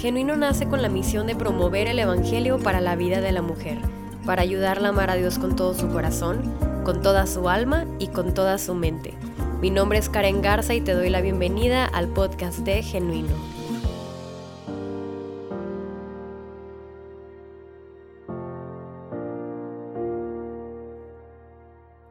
Genuino nace con la misión de promover el Evangelio para la vida de la mujer, para ayudarla a amar a Dios con todo su corazón, con toda su alma y con toda su mente. Mi nombre es Karen Garza y te doy la bienvenida al podcast de Genuino.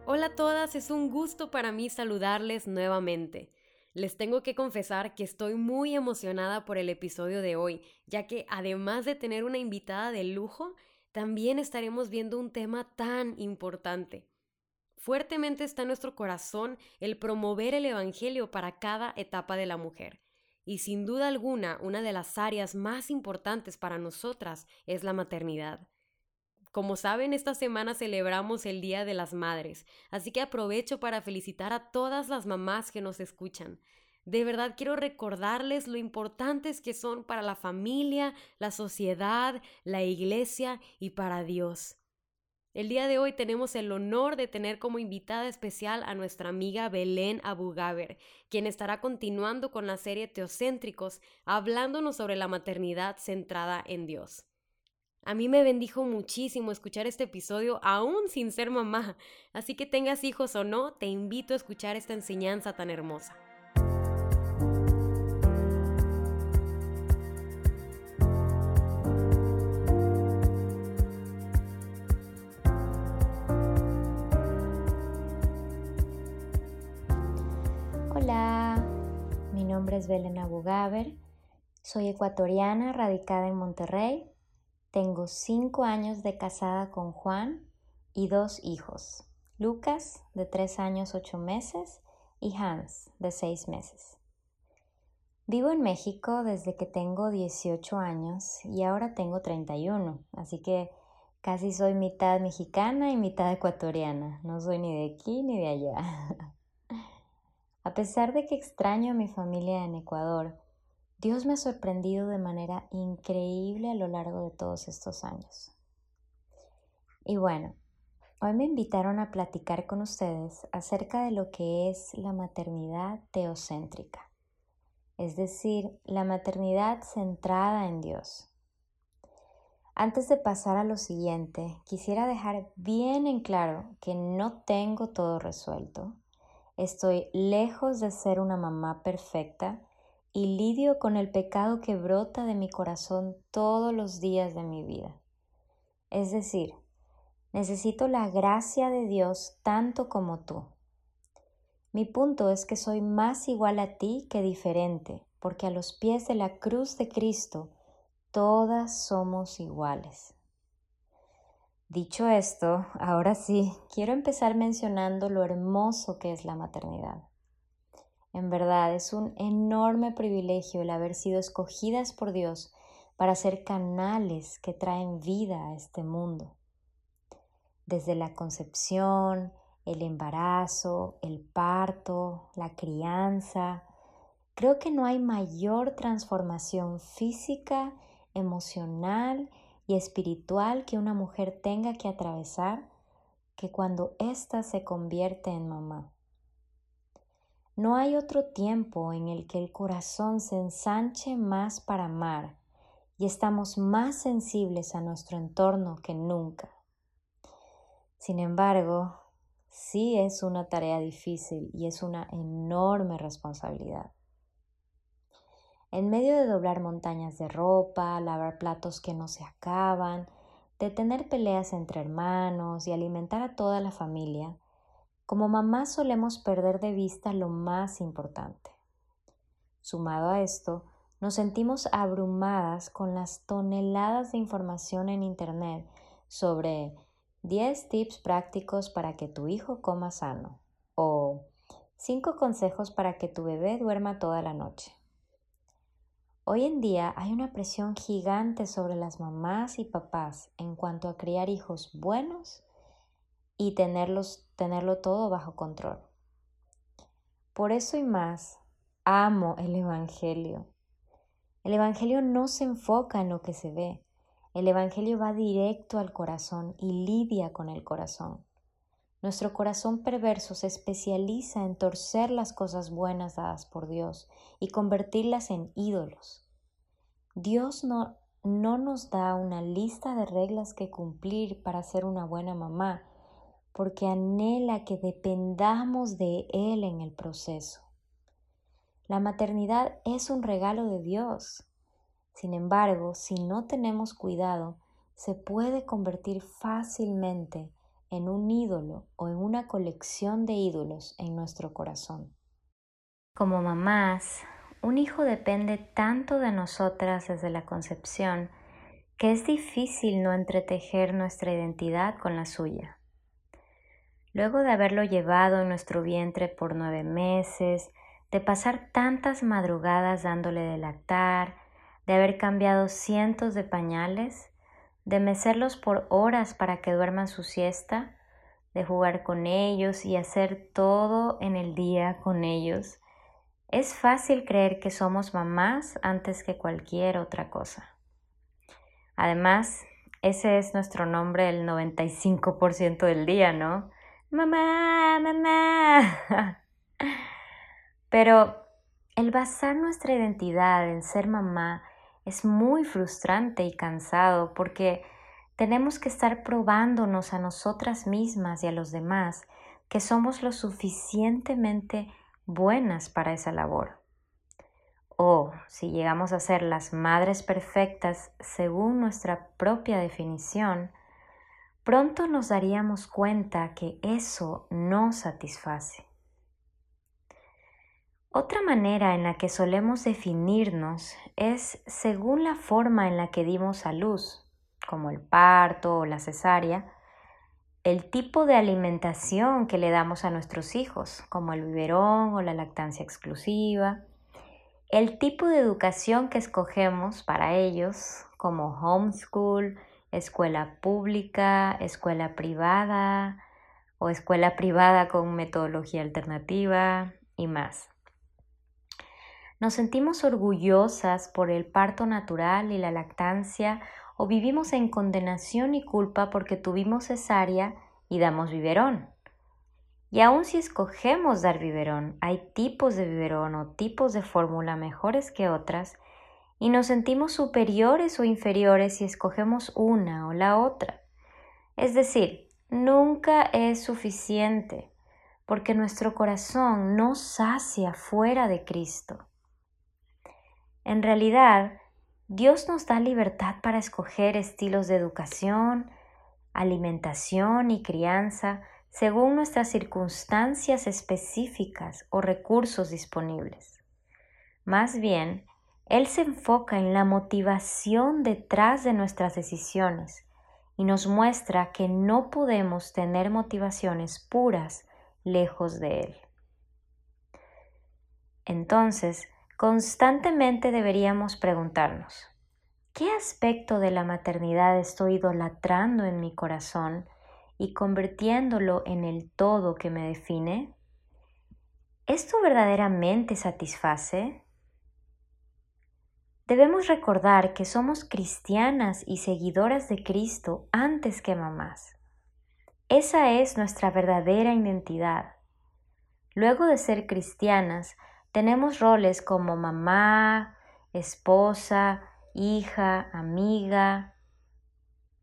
Hola a todas, es un gusto para mí saludarles nuevamente. Les tengo que confesar que estoy muy emocionada por el episodio de hoy, ya que además de tener una invitada de lujo, también estaremos viendo un tema tan importante. Fuertemente está en nuestro corazón el promover el Evangelio para cada etapa de la mujer. Y sin duda alguna, una de las áreas más importantes para nosotras es la maternidad. Como saben, esta semana celebramos el Día de las Madres, así que aprovecho para felicitar a todas las mamás que nos escuchan. De verdad quiero recordarles lo importantes que son para la familia, la sociedad, la iglesia y para Dios. El día de hoy tenemos el honor de tener como invitada especial a nuestra amiga Belén Abugaber, quien estará continuando con la serie Teocéntricos, hablándonos sobre la maternidad centrada en Dios. A mí me bendijo muchísimo escuchar este episodio aún sin ser mamá, así que tengas hijos o no, te invito a escuchar esta enseñanza tan hermosa. Hola, mi nombre es Belén Abugaber, soy ecuatoriana radicada en Monterrey tengo cinco años de casada con Juan y dos hijos, Lucas de tres años ocho meses y Hans de seis meses. Vivo en México desde que tengo 18 años y ahora tengo 31, así que casi soy mitad mexicana y mitad ecuatoriana, no soy ni de aquí ni de allá. A pesar de que extraño a mi familia en Ecuador, Dios me ha sorprendido de manera increíble a lo largo de todos estos años. Y bueno, hoy me invitaron a platicar con ustedes acerca de lo que es la maternidad teocéntrica, es decir, la maternidad centrada en Dios. Antes de pasar a lo siguiente, quisiera dejar bien en claro que no tengo todo resuelto. Estoy lejos de ser una mamá perfecta y lidio con el pecado que brota de mi corazón todos los días de mi vida. Es decir, necesito la gracia de Dios tanto como tú. Mi punto es que soy más igual a ti que diferente, porque a los pies de la cruz de Cristo todas somos iguales. Dicho esto, ahora sí, quiero empezar mencionando lo hermoso que es la maternidad. En verdad, es un enorme privilegio el haber sido escogidas por Dios para ser canales que traen vida a este mundo. Desde la concepción, el embarazo, el parto, la crianza, creo que no hay mayor transformación física, emocional y espiritual que una mujer tenga que atravesar que cuando ésta se convierte en mamá. No hay otro tiempo en el que el corazón se ensanche más para amar y estamos más sensibles a nuestro entorno que nunca. Sin embargo, sí es una tarea difícil y es una enorme responsabilidad. En medio de doblar montañas de ropa, lavar platos que no se acaban, de tener peleas entre hermanos y alimentar a toda la familia, como mamá solemos perder de vista lo más importante. Sumado a esto, nos sentimos abrumadas con las toneladas de información en Internet sobre 10 tips prácticos para que tu hijo coma sano o 5 consejos para que tu bebé duerma toda la noche. Hoy en día hay una presión gigante sobre las mamás y papás en cuanto a criar hijos buenos y tenerlos, tenerlo todo bajo control. Por eso y más, amo el Evangelio. El Evangelio no se enfoca en lo que se ve. El Evangelio va directo al corazón y lidia con el corazón. Nuestro corazón perverso se especializa en torcer las cosas buenas dadas por Dios y convertirlas en ídolos. Dios no, no nos da una lista de reglas que cumplir para ser una buena mamá, porque anhela que dependamos de Él en el proceso. La maternidad es un regalo de Dios. Sin embargo, si no tenemos cuidado, se puede convertir fácilmente en un ídolo o en una colección de ídolos en nuestro corazón. Como mamás, un hijo depende tanto de nosotras desde la concepción que es difícil no entretejer nuestra identidad con la suya. Luego de haberlo llevado en nuestro vientre por nueve meses, de pasar tantas madrugadas dándole de lactar, de haber cambiado cientos de pañales, de mecerlos por horas para que duerman su siesta, de jugar con ellos y hacer todo en el día con ellos, es fácil creer que somos mamás antes que cualquier otra cosa. Además, ese es nuestro nombre el 95% del día, ¿no? Mamá, mamá. Pero el basar nuestra identidad en ser mamá es muy frustrante y cansado porque tenemos que estar probándonos a nosotras mismas y a los demás que somos lo suficientemente buenas para esa labor. O si llegamos a ser las madres perfectas según nuestra propia definición, pronto nos daríamos cuenta que eso no satisface. Otra manera en la que solemos definirnos es según la forma en la que dimos a luz, como el parto o la cesárea, el tipo de alimentación que le damos a nuestros hijos, como el biberón o la lactancia exclusiva, el tipo de educación que escogemos para ellos, como homeschool, escuela pública, escuela privada o escuela privada con metodología alternativa y más. Nos sentimos orgullosas por el parto natural y la lactancia o vivimos en condenación y culpa porque tuvimos cesárea y damos biberón. Y aun si escogemos dar biberón, hay tipos de biberón o tipos de fórmula mejores que otras y nos sentimos superiores o inferiores si escogemos una o la otra. Es decir, nunca es suficiente porque nuestro corazón no sacia fuera de Cristo. En realidad, Dios nos da libertad para escoger estilos de educación, alimentación y crianza según nuestras circunstancias específicas o recursos disponibles. Más bien, Él se enfoca en la motivación detrás de nuestras decisiones y nos muestra que no podemos tener motivaciones puras lejos de Él. Entonces, Constantemente deberíamos preguntarnos, ¿qué aspecto de la maternidad estoy idolatrando en mi corazón y convirtiéndolo en el todo que me define? ¿Esto verdaderamente satisface? Debemos recordar que somos cristianas y seguidoras de Cristo antes que mamás. Esa es nuestra verdadera identidad. Luego de ser cristianas, tenemos roles como mamá, esposa, hija, amiga.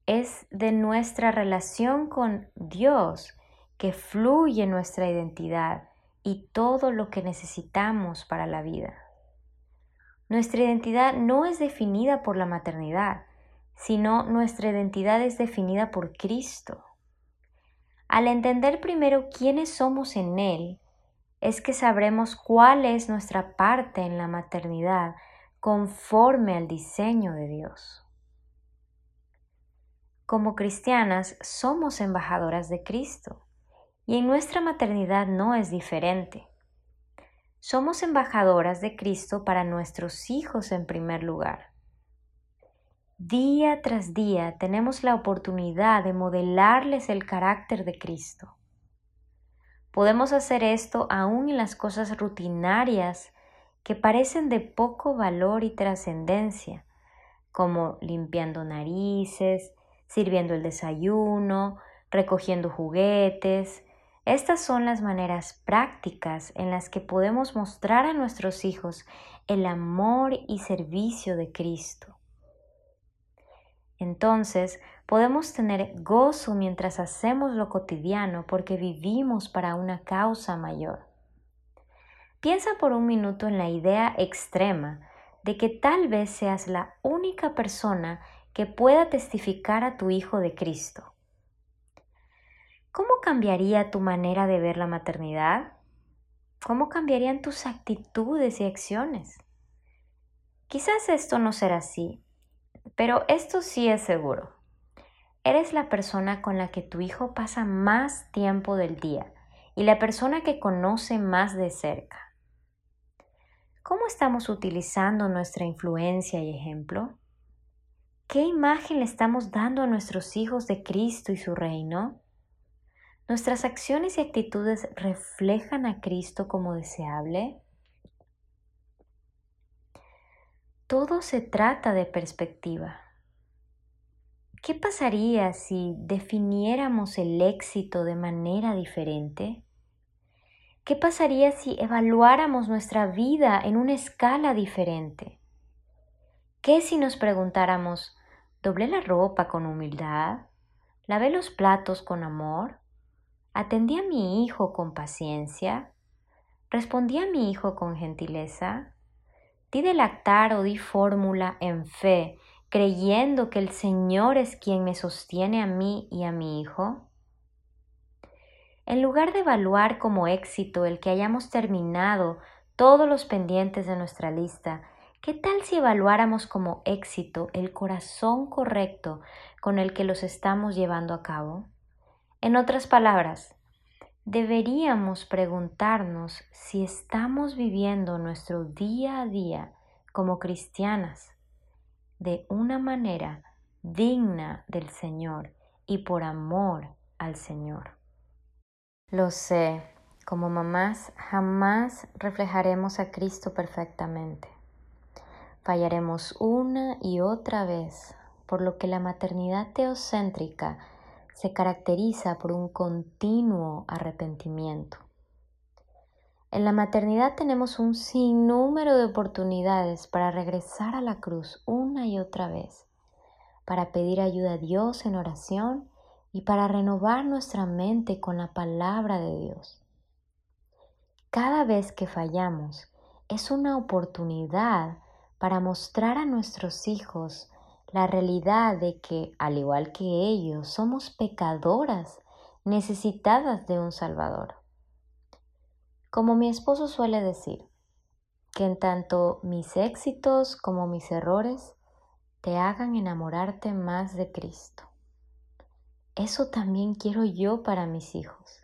Es de nuestra relación con Dios que fluye nuestra identidad y todo lo que necesitamos para la vida. Nuestra identidad no es definida por la maternidad, sino nuestra identidad es definida por Cristo. Al entender primero quiénes somos en Él, es que sabremos cuál es nuestra parte en la maternidad conforme al diseño de Dios. Como cristianas somos embajadoras de Cristo y en nuestra maternidad no es diferente. Somos embajadoras de Cristo para nuestros hijos en primer lugar. Día tras día tenemos la oportunidad de modelarles el carácter de Cristo. Podemos hacer esto aún en las cosas rutinarias que parecen de poco valor y trascendencia, como limpiando narices, sirviendo el desayuno, recogiendo juguetes, Estas son las maneras prácticas en las que podemos mostrar a nuestros hijos el amor y servicio de Cristo. Entonces podemos tener gozo mientras hacemos lo cotidiano porque vivimos para una causa mayor. Piensa por un minuto en la idea extrema de que tal vez seas la única persona que pueda testificar a tu hijo de Cristo. ¿Cómo cambiaría tu manera de ver la maternidad? ¿Cómo cambiarían tus actitudes y acciones? Quizás esto no será así, pero esto sí es seguro. Eres la persona con la que tu hijo pasa más tiempo del día y la persona que conoce más de cerca. ¿Cómo estamos utilizando nuestra influencia y ejemplo? ¿Qué imagen le estamos dando a nuestros hijos de Cristo y su reino? ¿Nuestras acciones y actitudes reflejan a Cristo como deseable? Todo se trata de perspectiva. ¿Qué pasaría si definiéramos el éxito de manera diferente? ¿Qué pasaría si evaluáramos nuestra vida en una escala diferente? ¿Qué si nos preguntáramos, ¿doblé la ropa con humildad? ¿Lavé los platos con amor? ¿Atendí a mi hijo con paciencia? ¿Respondí a mi hijo con gentileza? ¿Di de lactar o di fórmula en fe, creyendo que el Señor es quien me sostiene a mí y a mi hijo? En lugar de evaluar como éxito el que hayamos terminado todos los pendientes de nuestra lista, ¿qué tal si evaluáramos como éxito el corazón correcto con el que los estamos llevando a cabo? En otras palabras, deberíamos preguntarnos si estamos viviendo nuestro día a día como cristianas de una manera digna del Señor y por amor al Señor. Lo sé, como mamás jamás reflejaremos a Cristo perfectamente. Fallaremos una y otra vez, por lo que la maternidad teocéntrica se caracteriza por un continuo arrepentimiento. En la maternidad tenemos un sinnúmero de oportunidades para regresar a la cruz una y otra vez, para pedir ayuda a Dios en oración y para renovar nuestra mente con la palabra de Dios. Cada vez que fallamos es una oportunidad para mostrar a nuestros hijos la realidad de que, al igual que ellos, somos pecadoras necesitadas de un Salvador. Como mi esposo suele decir, que en tanto mis éxitos como mis errores te hagan enamorarte más de Cristo. Eso también quiero yo para mis hijos.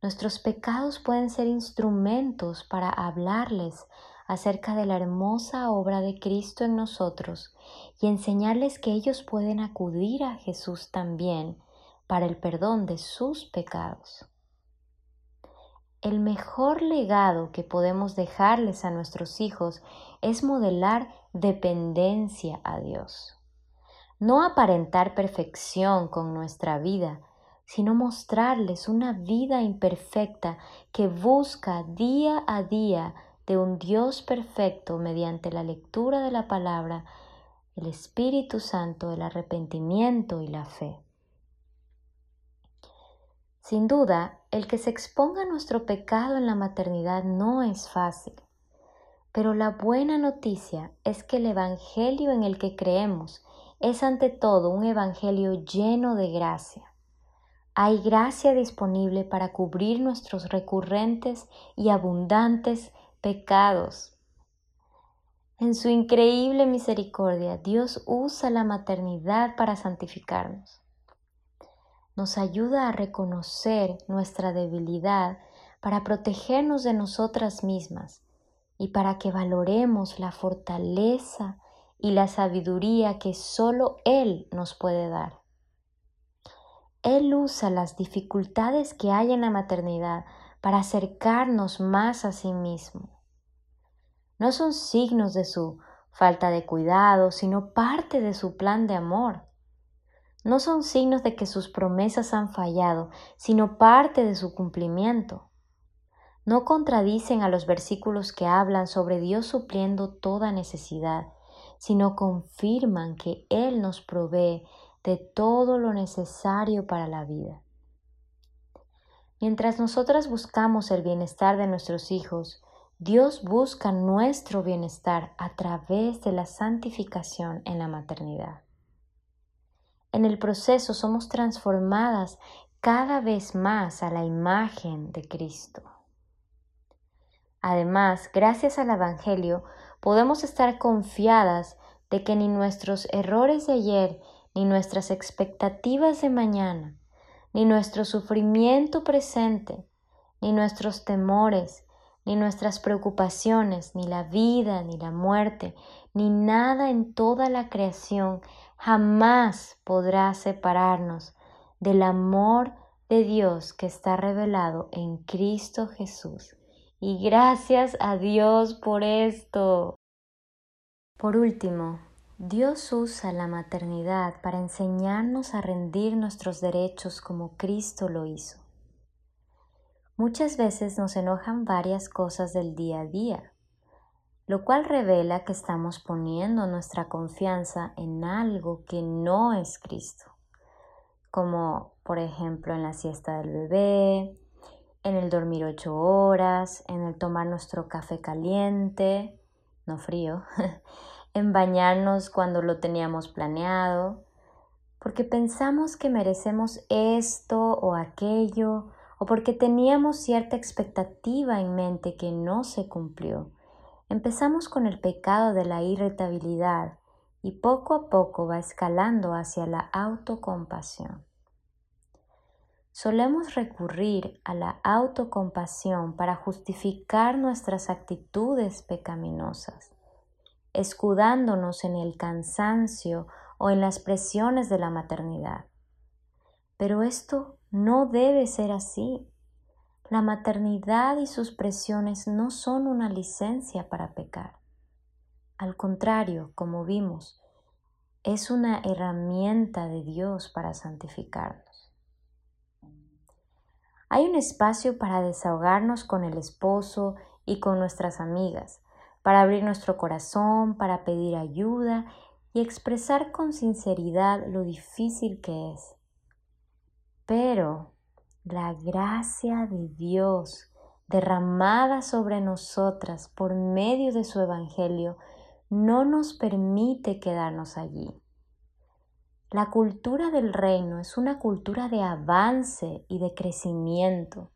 Nuestros pecados pueden ser instrumentos para hablarles acerca de la hermosa obra de Cristo en nosotros y enseñarles que ellos pueden acudir a Jesús también para el perdón de sus pecados. El mejor legado que podemos dejarles a nuestros hijos es modelar dependencia a Dios. No aparentar perfección con nuestra vida, sino mostrarles una vida imperfecta que busca día a día de un Dios perfecto mediante la lectura de la palabra, el Espíritu Santo, el arrepentimiento y la fe. Sin duda, el que se exponga nuestro pecado en la maternidad no es fácil, pero la buena noticia es que el Evangelio en el que creemos es ante todo un Evangelio lleno de gracia. Hay gracia disponible para cubrir nuestros recurrentes y abundantes pecados. En su increíble misericordia, Dios usa la maternidad para santificarnos. Nos ayuda a reconocer nuestra debilidad para protegernos de nosotras mismas y para que valoremos la fortaleza y la sabiduría que solo Él nos puede dar. Él usa las dificultades que hay en la maternidad para acercarnos más a sí mismo no son signos de su falta de cuidado, sino parte de su plan de amor. no son signos de que sus promesas han fallado, sino parte de su cumplimiento. No contradicen a los versículos que hablan sobre Dios supliendo toda necesidad, sino confirman que Él nos provee de todo lo necesario para la vida. Mientras nosotras buscamos el bienestar de nuestros hijos, Dios busca nuestro bienestar a través de la santificación en la maternidad. En el proceso somos transformadas cada vez más a la imagen de Cristo. Además, gracias al Evangelio, podemos estar confiadas de que ni nuestros errores de ayer, ni nuestras expectativas de mañana, ni nuestro sufrimiento presente, ni nuestros temores, ni nuestras preocupaciones, ni la vida, ni la muerte, ni nada en toda la creación jamás podrá separarnos del amor de Dios que está revelado en Cristo Jesús. Y gracias a Dios por esto. Por último, Dios usa la maternidad para enseñarnos a rendir nuestros derechos como Cristo lo hizo. Muchas veces nos enojan varias cosas del día a día, lo cual revela que estamos poniendo nuestra confianza en algo que no es Cristo, como por ejemplo en la siesta del bebé, en el dormir ocho horas, en el tomar nuestro café caliente, no frío, en bañarnos cuando lo teníamos planeado, porque pensamos que merecemos esto o aquello o porque teníamos cierta expectativa en mente que no se cumplió. Empezamos con el pecado de la irritabilidad y poco a poco va escalando hacia la autocompasión. Solemos recurrir a la autocompasión para justificar nuestras actitudes pecaminosas, escudándonos en el cansancio o en las presiones de la maternidad. Pero esto no debe ser así. La maternidad y sus presiones no son una licencia para pecar. Al contrario, como vimos, es una herramienta de Dios para santificarnos. Hay un espacio para desahogarnos con el esposo y con nuestras amigas, para abrir nuestro corazón, para pedir ayuda y expresar con sinceridad lo difícil que es. Pero la gracia de Dios derramada sobre nosotras por medio de su Evangelio no nos permite quedarnos allí. La cultura del reino es una cultura de avance y de crecimiento.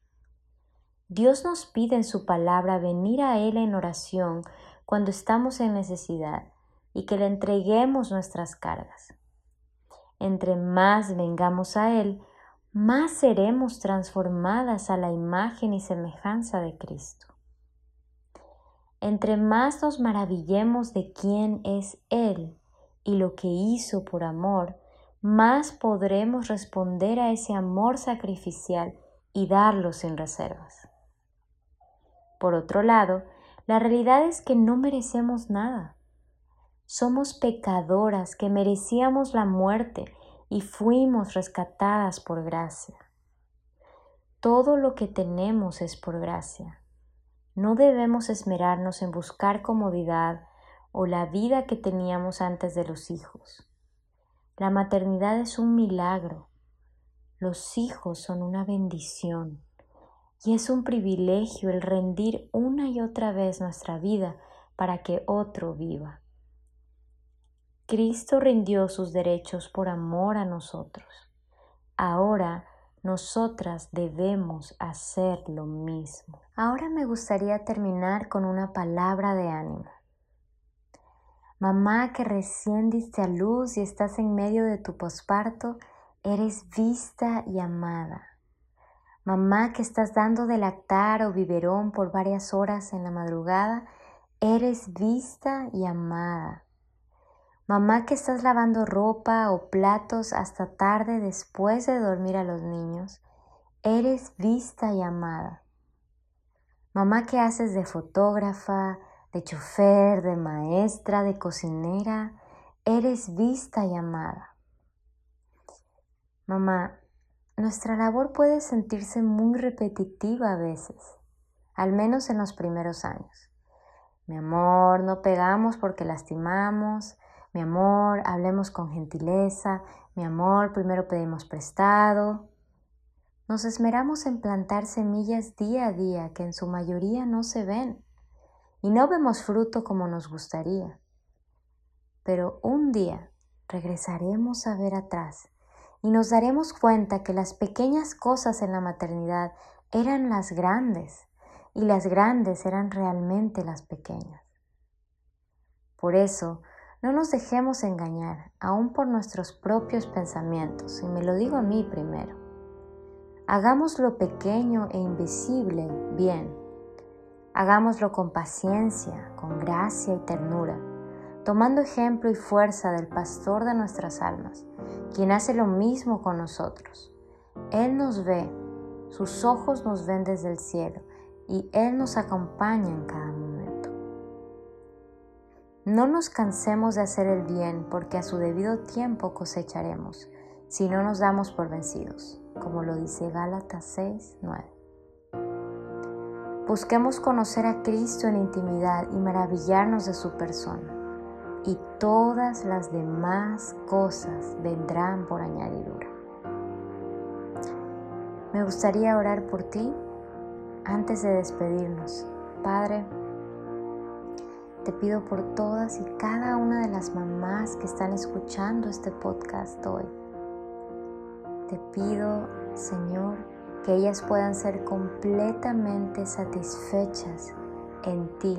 Dios nos pide en su palabra venir a Él en oración cuando estamos en necesidad y que le entreguemos nuestras cargas. Entre más vengamos a Él, más seremos transformadas a la imagen y semejanza de Cristo. Entre más nos maravillemos de quién es Él y lo que hizo por amor, más podremos responder a ese amor sacrificial y darlo sin reservas. Por otro lado, la realidad es que no merecemos nada. Somos pecadoras que merecíamos la muerte y fuimos rescatadas por gracia. Todo lo que tenemos es por gracia. No debemos esmerarnos en buscar comodidad o la vida que teníamos antes de los hijos. La maternidad es un milagro. Los hijos son una bendición y es un privilegio el rendir una y otra vez nuestra vida para que otro viva. Cristo rindió sus derechos por amor a nosotros. Ahora nosotras debemos hacer lo mismo. Ahora me gustaría terminar con una palabra de ánimo. Mamá que recién diste a luz y estás en medio de tu posparto, eres vista y amada. Mamá que estás dando de lactar o biberón por varias horas en la madrugada, eres vista y amada. Mamá que estás lavando ropa o platos hasta tarde después de dormir a los niños, eres vista y amada. Mamá que haces de fotógrafa, de chofer, de maestra, de cocinera, eres vista y amada. Mamá, nuestra labor puede sentirse muy repetitiva a veces, al menos en los primeros años. Mi amor, no pegamos porque lastimamos. Mi amor, hablemos con gentileza. Mi amor, primero pedimos prestado. Nos esmeramos en plantar semillas día a día que en su mayoría no se ven y no vemos fruto como nos gustaría. Pero un día regresaremos a ver atrás y nos daremos cuenta que las pequeñas cosas en la maternidad eran las grandes y las grandes eran realmente las pequeñas. Por eso, no nos dejemos engañar, aún por nuestros propios pensamientos, y me lo digo a mí primero. Hagamos lo pequeño e invisible bien. Hagámoslo con paciencia, con gracia y ternura, tomando ejemplo y fuerza del pastor de nuestras almas, quien hace lo mismo con nosotros. Él nos ve, sus ojos nos ven desde el cielo y Él nos acompaña en cada. No nos cansemos de hacer el bien porque a su debido tiempo cosecharemos si no nos damos por vencidos, como lo dice Gálatas 6, 9. Busquemos conocer a Cristo en intimidad y maravillarnos de su persona, y todas las demás cosas vendrán por añadidura. Me gustaría orar por ti antes de despedirnos. Padre, te pido por todas y cada una de las mamás que están escuchando este podcast hoy. Te pido, Señor, que ellas puedan ser completamente satisfechas en ti.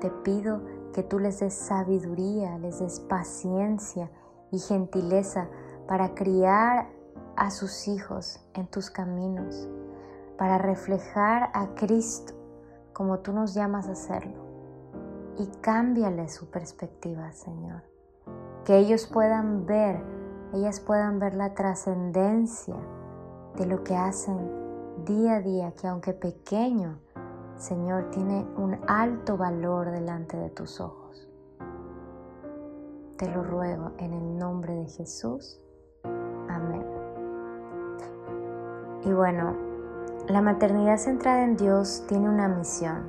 Te pido que tú les des sabiduría, les des paciencia y gentileza para criar a sus hijos en tus caminos para reflejar a Cristo como tú nos llamas a hacerlo. Y cámbiale su perspectiva, Señor. Que ellos puedan ver, ellas puedan ver la trascendencia de lo que hacen día a día, que aunque pequeño, Señor, tiene un alto valor delante de tus ojos. Te lo ruego en el nombre de Jesús. Amén. Y bueno, la maternidad centrada en Dios tiene una misión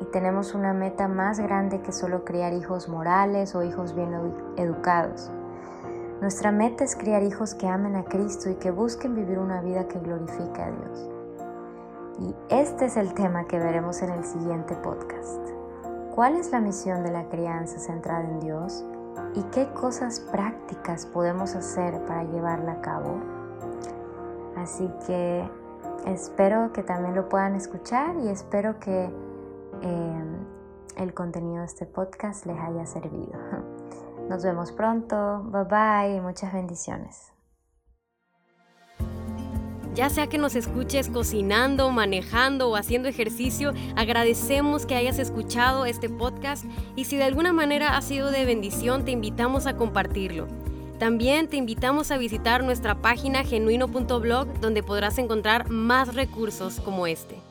y tenemos una meta más grande que solo criar hijos morales o hijos bien educados. Nuestra meta es criar hijos que amen a Cristo y que busquen vivir una vida que glorifique a Dios. Y este es el tema que veremos en el siguiente podcast. ¿Cuál es la misión de la crianza centrada en Dios? ¿Y qué cosas prácticas podemos hacer para llevarla a cabo? Así que Espero que también lo puedan escuchar y espero que em, el contenido de este podcast les haya servido. Nos vemos pronto, bye bye y muchas bendiciones. Ya sea que nos escuches cocinando, manejando o haciendo ejercicio, agradecemos que hayas escuchado este podcast y si de alguna manera ha sido de bendición, te invitamos a compartirlo. También te invitamos a visitar nuestra página genuino.blog donde podrás encontrar más recursos como este.